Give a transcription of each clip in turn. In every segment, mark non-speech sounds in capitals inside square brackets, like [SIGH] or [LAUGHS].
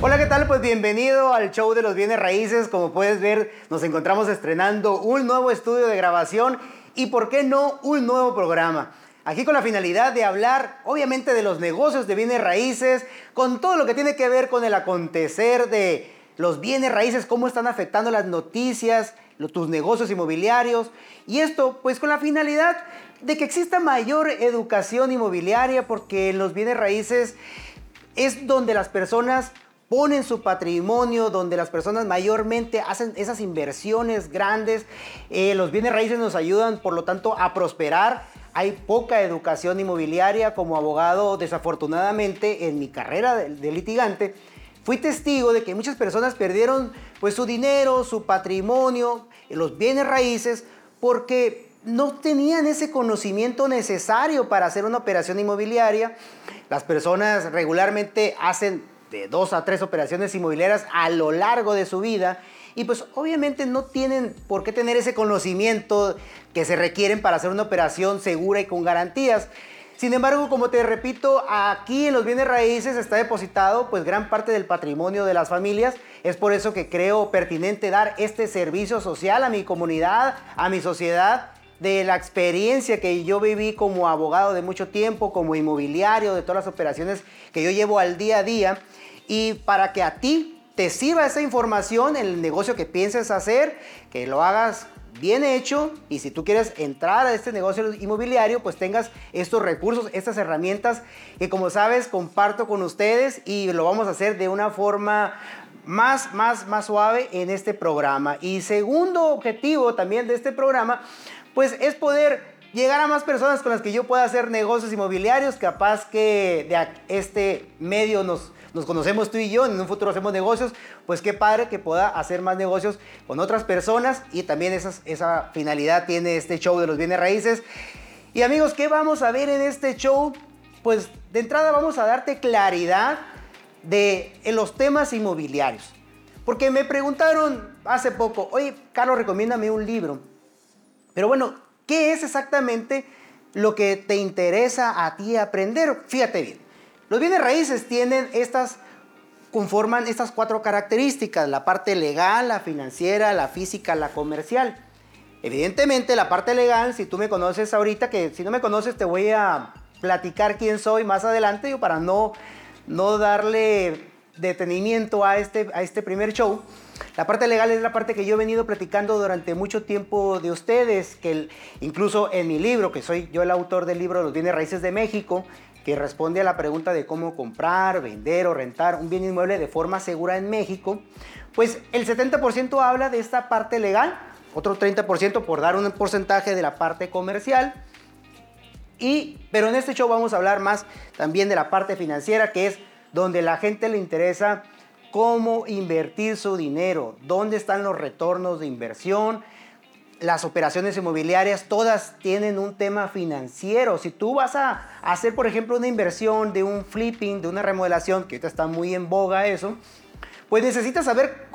Hola, ¿qué tal? Pues bienvenido al show de los bienes raíces. Como puedes ver, nos encontramos estrenando un nuevo estudio de grabación y, ¿por qué no, un nuevo programa? Aquí con la finalidad de hablar, obviamente, de los negocios de bienes raíces, con todo lo que tiene que ver con el acontecer de los bienes raíces, cómo están afectando las noticias, tus negocios inmobiliarios. Y esto, pues, con la finalidad de que exista mayor educación inmobiliaria, porque en los bienes raíces es donde las personas ponen su patrimonio, donde las personas mayormente hacen esas inversiones grandes. Eh, los bienes raíces nos ayudan, por lo tanto, a prosperar hay poca educación inmobiliaria como abogado, desafortunadamente, en mi carrera de, litigante, fui testigo de que muchas personas perdieron pues su dinero, su patrimonio, los bienes raíces, porque no tenían ese conocimiento necesario para hacer una operación inmobiliaria. Las personas regularmente hacen de dos a tres operaciones inmobiliarias a lo largo de su vida y pues obviamente no tienen por qué tener ese conocimiento que se requieren para hacer una operación segura y con garantías. Sin embargo, como te repito, aquí en los bienes raíces está depositado pues gran parte del patrimonio de las familias. Es por eso que creo pertinente dar este servicio social a mi comunidad, a mi sociedad, de la experiencia que yo viví como abogado de mucho tiempo, como inmobiliario, de todas las operaciones que yo llevo al día a día. Y para que a ti te sirva esa información en el negocio que pienses hacer, que lo hagas bien hecho y si tú quieres entrar a este negocio inmobiliario, pues tengas estos recursos, estas herramientas que como sabes comparto con ustedes y lo vamos a hacer de una forma más, más, más suave en este programa. Y segundo objetivo también de este programa, pues es poder llegar a más personas con las que yo pueda hacer negocios inmobiliarios, capaz que de este medio nos nos conocemos tú y yo, en un futuro hacemos negocios, pues qué padre que pueda hacer más negocios con otras personas y también esa finalidad tiene este show de los bienes raíces. Y amigos, ¿qué vamos a ver en este show? Pues de entrada vamos a darte claridad de en los temas inmobiliarios. Porque me preguntaron hace poco, oye, Carlos, recomiéndame un libro. Pero bueno, ¿qué es exactamente lo que te interesa a ti aprender? Fíjate bien. Los bienes raíces tienen estas, conforman estas cuatro características, la parte legal, la financiera, la física, la comercial. Evidentemente la parte legal, si tú me conoces ahorita, que si no me conoces te voy a platicar quién soy más adelante, para no, no darle detenimiento a este, a este primer show. La parte legal es la parte que yo he venido platicando durante mucho tiempo de ustedes, que incluso en mi libro, que soy yo el autor del libro Los bienes raíces de México, que responde a la pregunta de cómo comprar, vender o rentar un bien inmueble de forma segura en México, pues el 70% habla de esta parte legal, otro 30% por dar un porcentaje de la parte comercial. Y, pero en este show vamos a hablar más también de la parte financiera, que es donde la gente le interesa cómo invertir su dinero, dónde están los retornos de inversión, las operaciones inmobiliarias todas tienen un tema financiero. Si tú vas a hacer, por ejemplo, una inversión de un flipping, de una remodelación, que ahorita está muy en boga eso, pues necesitas saber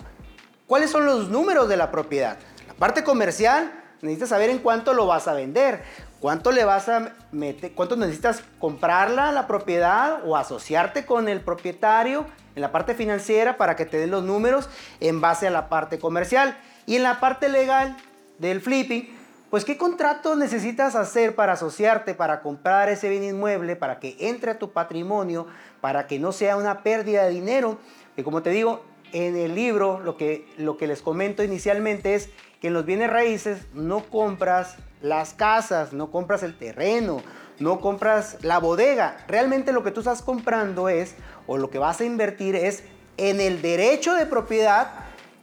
cuáles son los números de la propiedad. La parte comercial, necesitas saber en cuánto lo vas a vender, cuánto le vas a meter, cuánto necesitas comprarla la propiedad o asociarte con el propietario en la parte financiera para que te den los números en base a la parte comercial. Y en la parte legal, del flipping, pues qué contrato necesitas hacer para asociarte, para comprar ese bien inmueble, para que entre a tu patrimonio, para que no sea una pérdida de dinero. Que como te digo, en el libro lo que, lo que les comento inicialmente es que en los bienes raíces no compras las casas, no compras el terreno, no compras la bodega. Realmente lo que tú estás comprando es, o lo que vas a invertir es en el derecho de propiedad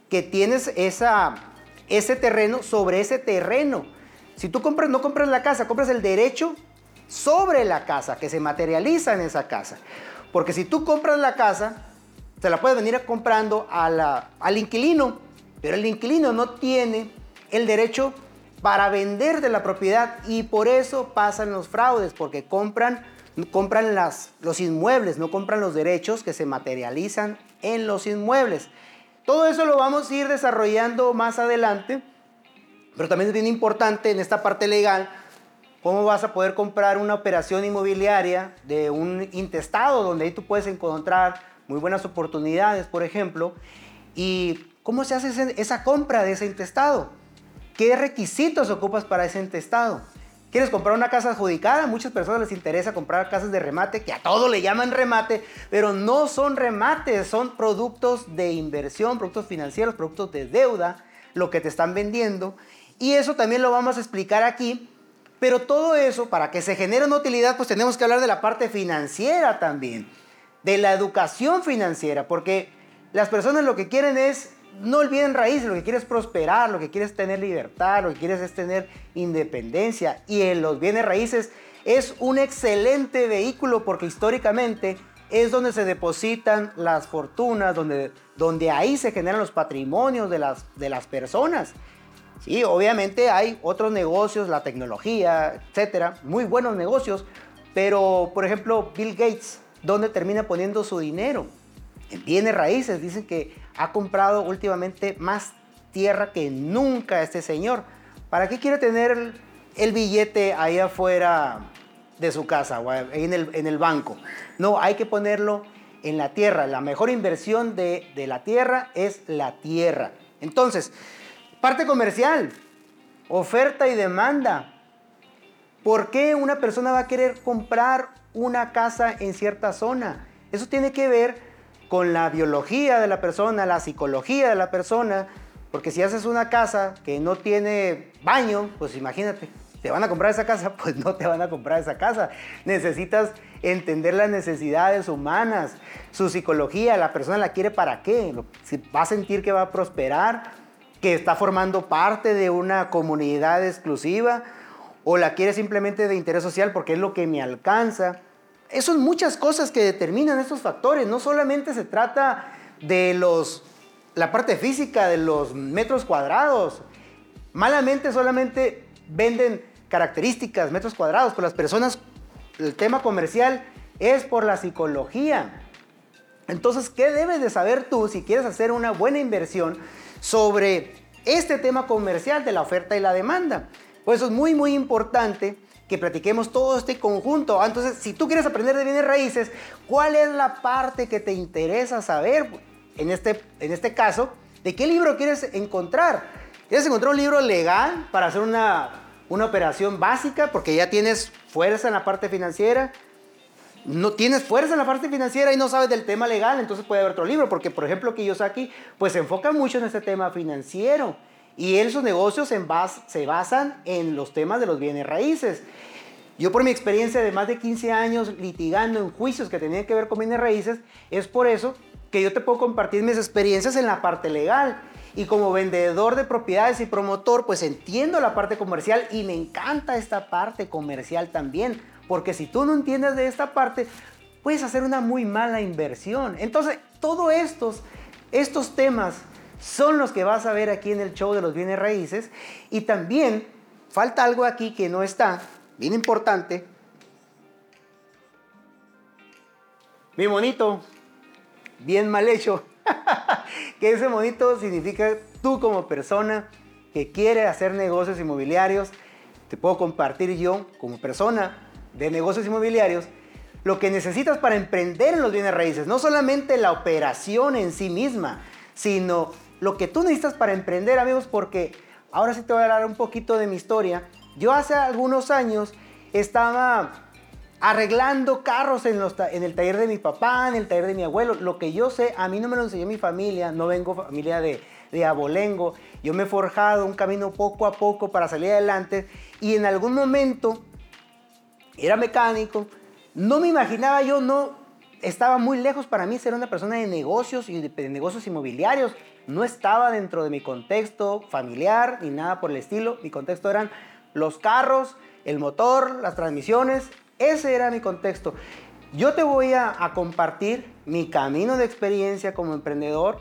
que tienes esa, ese terreno sobre ese terreno. Si tú compras, no compras la casa, compras el derecho sobre la casa, que se materializa en esa casa. Porque si tú compras la casa, se la puedes venir comprando al inquilino, pero el inquilino no tiene el derecho para vender de la propiedad y por eso pasan los fraudes, porque compran, compran las, los inmuebles, no compran los derechos que se materializan en los inmuebles. Todo eso lo vamos a ir desarrollando más adelante, pero también es bien importante en esta parte legal cómo vas a poder comprar una operación inmobiliaria de un intestado, donde ahí tú puedes encontrar muy buenas oportunidades, por ejemplo, y cómo se hace esa compra de ese intestado. ¿Qué requisitos ocupas para ese intestado? ¿Quieres comprar una casa adjudicada? Muchas personas les interesa comprar casas de remate, que a todo le llaman remate, pero no son remates, son productos de inversión, productos financieros, productos de deuda, lo que te están vendiendo. Y eso también lo vamos a explicar aquí. Pero todo eso, para que se genere una utilidad, pues tenemos que hablar de la parte financiera también, de la educación financiera, porque las personas lo que quieren es no olviden raíces, lo que quieres es prosperar, lo que quieres es tener libertad, lo que quieres es tener independencia. Y en los bienes raíces es un excelente vehículo porque históricamente es donde se depositan las fortunas, donde, donde ahí se generan los patrimonios de las, de las personas. Sí, obviamente hay otros negocios, la tecnología, etcétera, muy buenos negocios, pero por ejemplo, Bill Gates, ¿dónde termina poniendo su dinero? En bienes raíces. Dicen que ha comprado últimamente más tierra que nunca este señor. ¿Para qué quiere tener el billete ahí afuera de su casa o en el, banco? No, hay que ponerlo en la tierra. La mejor inversión de, de la tierra es la tierra. Entonces, parte comercial, oferta y demanda. ¿Por qué una persona va a querer comprar una casa en cierta zona? Eso tiene que ver con la biología de la persona, la psicología de la persona, porque si haces una casa que no tiene baño, pues imagínate, ¿te van a comprar esa casa? [LAUGHS] Pues no te van a comprar esa casa. Necesitas entender las necesidades humanas, su psicología, la persona la quiere para qué, va a sentir que va a prosperar, que está formando parte de una comunidad exclusiva, o la quiere simplemente de interés social porque es lo que me alcanza. Eso son muchas cosas que determinan estos factores. No solamente se trata de los, la parte física, de los metros cuadrados. Malamente solamente venden características, metros cuadrados, pero las personas, el tema comercial es por la psicología. Entonces, ¿qué debes de saber tú si quieres hacer una buena inversión sobre este tema comercial de la oferta y la demanda? Pues eso es muy, muy importante que platiquemos todo este conjunto. Ah, entonces, si tú quieres aprender de bienes raíces, ¿cuál es la parte que te interesa saber? En este, en este caso, ¿de qué libro quieres encontrar? ¿Quieres encontrar un libro legal para hacer una, una operación básica? Porque ya tienes fuerza en la parte financiera. No tienes fuerza en la parte financiera y no sabes del tema legal, entonces puede haber otro libro. Porque, por ejemplo, Kiyosaki, pues se enfoca mucho en este tema financiero. Y esos negocios se basan en los temas de los bienes raíces. Yo por mi experiencia de más de 15 años litigando en juicios que tenían que ver con bienes raíces, es por eso que yo te puedo compartir mis experiencias en la parte legal. Y como vendedor de propiedades y promotor, pues entiendo la parte comercial y me encanta esta parte comercial también. Porque si tú no entiendes de esta parte, puedes hacer una muy mala inversión. Entonces, todos estos, estos temas son los que vas a ver aquí en el show de los bienes raíces. Y también falta algo aquí que no está, bien importante. Mi monito, bien mal hecho. [LAUGHS] que ese monito significa tú como persona que quiere hacer negocios inmobiliarios. Te puedo compartir yo como persona de negocios inmobiliarios lo que necesitas para emprender en los bienes raíces. No solamente la operación en sí misma, sino lo que tú necesitas para emprender, amigos, porque ahora sí te voy a hablar un poquito de mi historia. Yo hace algunos años estaba arreglando carros en, el taller de mi papá, en el taller de mi abuelo. Lo que yo sé, a mí no me lo enseñó mi familia, no vengo familia de, de abolengo. Yo me he forjado un camino poco a poco para salir adelante y en algún momento era mecánico. No me imaginaba yo, no estaba muy lejos para mí ser una persona de negocios y de negocios inmobiliarios no estaba dentro de mi contexto familiar ni nada por el estilo. Mi contexto eran los carros, el motor, las transmisiones. Ese era mi contexto. Yo te voy a, compartir mi camino de experiencia como emprendedor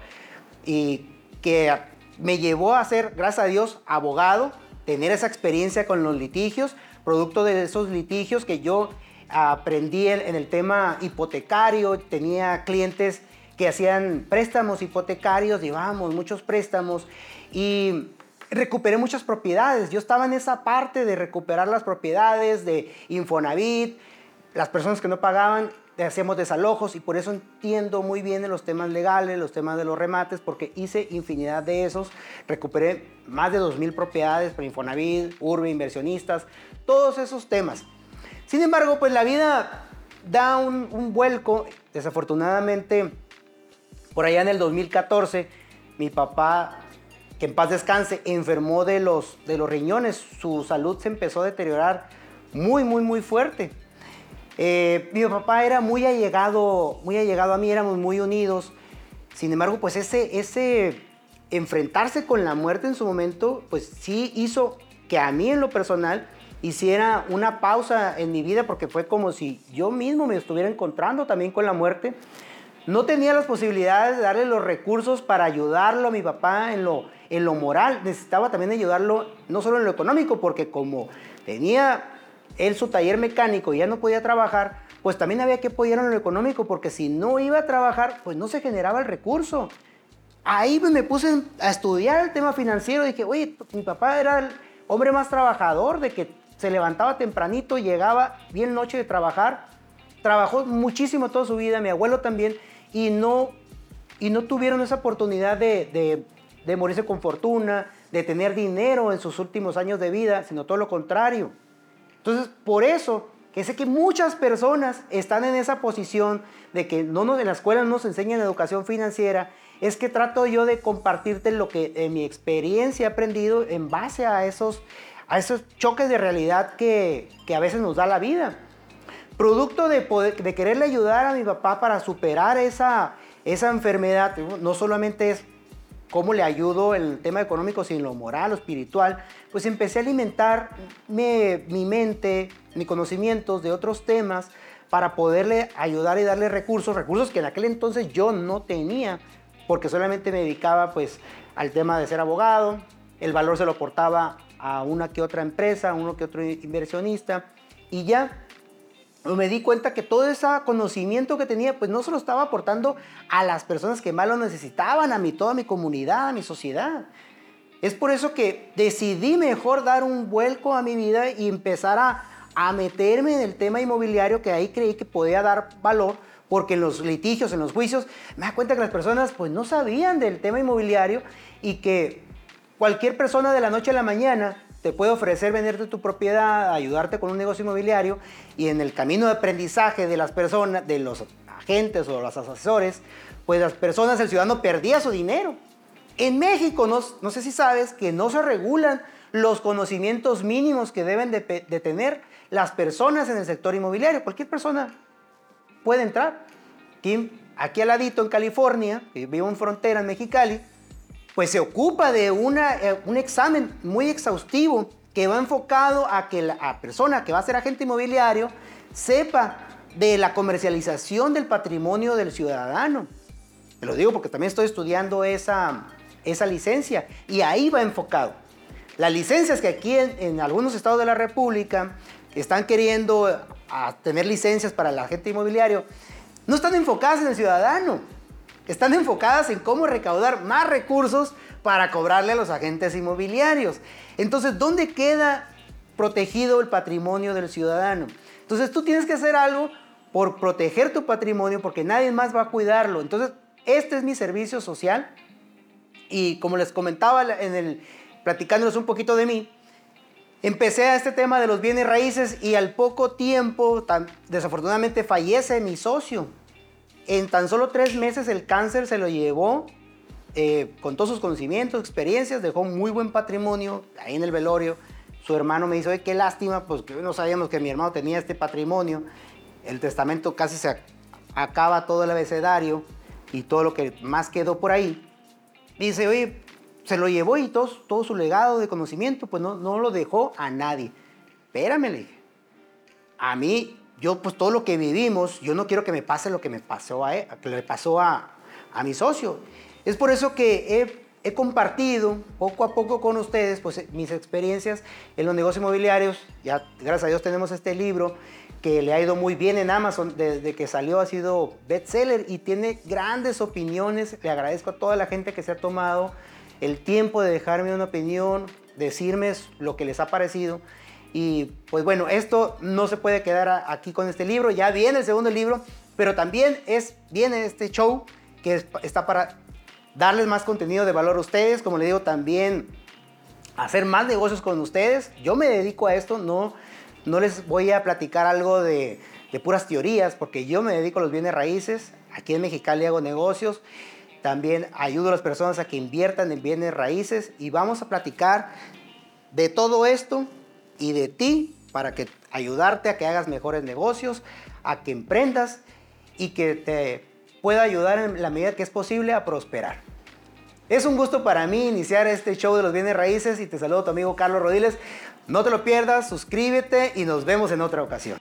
y que me llevó a ser, gracias a Dios, abogado, tener esa experiencia con los litigios, producto de esos litigios que yo aprendí en, el tema hipotecario, tenía clientes que hacían préstamos hipotecarios, llevábamos muchos préstamos y recuperé muchas propiedades. Yo estaba en esa parte de recuperar las propiedades de Infonavit, las personas que no pagaban, hacíamos desalojos y por eso entiendo muy bien en los temas legales, los temas de los remates, porque hice infinidad de esos. Recuperé más de 2.000 propiedades para Infonavit, Urbe, inversionistas, todos esos temas. Sin embargo, pues la vida da un, vuelco. Desafortunadamente, por allá en el 2014, mi papá que en paz descanse, enfermó de los, de los riñones, su salud se empezó a deteriorar muy, muy, muy fuerte. Eh, mi papá era muy allegado, muy allegado a mí, éramos muy unidos. Sin embargo, pues ese, ese enfrentarse con la muerte en su momento, pues sí hizo que a mí en lo personal hiciera una pausa en mi vida porque fue como si yo mismo me estuviera encontrando también con la muerte. No tenía las posibilidades de darle los recursos para ayudarlo a mi papá en lo, en lo moral, necesitaba también ayudarlo no solo en lo económico, porque como tenía él su taller mecánico y ya no podía trabajar, pues también había que apoyarlo en lo económico, porque si no iba a trabajar, pues no se generaba el recurso. Ahí me puse a estudiar el tema financiero, dije, oye, mi papá era el hombre más trabajador, de que se levantaba tempranito, llegaba bien noche de trabajar, trabajó muchísimo toda su vida, mi abuelo también, y no, y no tuvieron esa oportunidad de de morirse con fortuna, de tener dinero en sus últimos años de vida, sino todo lo contrario. Entonces, por eso que sé que muchas personas están en esa posición de que no nos, en la escuela no nos enseñan educación financiera, es que trato yo de compartirte lo que en mi experiencia he aprendido en base a esos, a esos choques de realidad que, que a veces nos da la vida. Producto de, quererle ayudar a mi papá para superar esa, esa enfermedad, no solamente es cómo le ayudo en el tema económico, sino lo moral, lo espiritual, pues empecé a alimentar mi mente, mis conocimientos de otros temas para poderle ayudar y darle recursos, recursos que en aquel entonces yo no tenía, porque solamente me dedicaba pues al tema de ser abogado, el valor se lo aportaba a una que otra empresa, a uno que otro inversionista, y ya me di cuenta que todo ese conocimiento que tenía, pues no se lo estaba aportando a las personas que más lo necesitaban, a mí, toda mi comunidad, a mi sociedad. Es por eso que decidí mejor dar un vuelco a mi vida y empezar a, a meterme en el tema inmobiliario, que ahí creí que podía dar valor, porque en los litigios, en los juicios, me da cuenta que las personas pues no sabían del tema inmobiliario y que cualquier persona de la noche a la mañana te puede ofrecer venderte tu propiedad, ayudarte con un negocio inmobiliario y en el camino de aprendizaje de las personas, de los agentes o los asesores, pues las personas, el ciudadano perdía su dinero. En México, no, sé si sabes, que no se regulan los conocimientos mínimos que deben de, tener las personas en el sector inmobiliario. Cualquier persona puede entrar. Aquí, aquí al ladito en California, vivo en frontera en Mexicali, pues se ocupa de una, eh, un examen muy exhaustivo que va enfocado a que la persona que va a ser agente inmobiliario sepa de la comercialización del patrimonio del ciudadano. Te lo digo porque también estoy estudiando esa, esa licencia y ahí va enfocado. Las licencias que aquí en, algunos estados de la República están queriendo tener licencias para el agente inmobiliario, no están enfocadas en el ciudadano están enfocadas en cómo recaudar más recursos para cobrarle a los agentes inmobiliarios. Entonces, ¿dónde queda protegido el patrimonio del ciudadano? Entonces, tú tienes que hacer algo por proteger tu patrimonio porque nadie más va a cuidarlo. Entonces, este es mi servicio social y como les comentaba en el platicándoles un poquito de mí, empecé a este tema de los bienes raíces y al poco tiempo, desafortunadamente fallece mi socio, en tan solo tres meses el cáncer se lo llevó eh, con todos sus conocimientos, experiencias, dejó muy buen patrimonio ahí en el velorio. Su hermano me dice, qué lástima, pues que no sabíamos que mi hermano tenía este patrimonio. El testamento casi se acaba todo el abecedario y todo lo que más quedó por ahí. Dice, oye, se lo llevó y todo, todo su legado de conocimiento, pues no, no lo dejó a nadie. Espérame, le dije. A mí yo pues todo lo que vivimos, yo no quiero que me pase lo que me pasó a él, que le pasó a, a mi socio. Es por eso que he he compartido poco a poco con ustedes pues, mis experiencias en los negocios inmobiliarios. Ya, gracias a Dios, tenemos este libro que le ha ido muy bien en Amazon desde que salió, ha sido bestseller y tiene grandes opiniones. Le agradezco a toda la gente que se ha tomado el tiempo de dejarme una opinión, decirme lo que les ha parecido. Y pues bueno, esto no se puede quedar aquí con este libro, ya viene el segundo libro, pero también es, viene este show que está para darles más contenido de valor a ustedes, como les digo, también hacer más negocios con ustedes. Yo me dedico a esto, no, no les voy a platicar algo de, de puras teorías, porque yo me dedico a los bienes raíces. Aquí en Mexicali hago negocios. También ayudo a las personas a que inviertan en bienes raíces y vamos a platicar de todo esto y de ti para que ayudarte a que hagas mejores negocios, a que emprendas y que te pueda ayudar en la medida que es posible a prosperar. Es un gusto para mí iniciar este show de los bienes raíces y te saludo tu amigo Carlos Rodiles. No te lo pierdas, suscríbete y nos vemos en otra ocasión.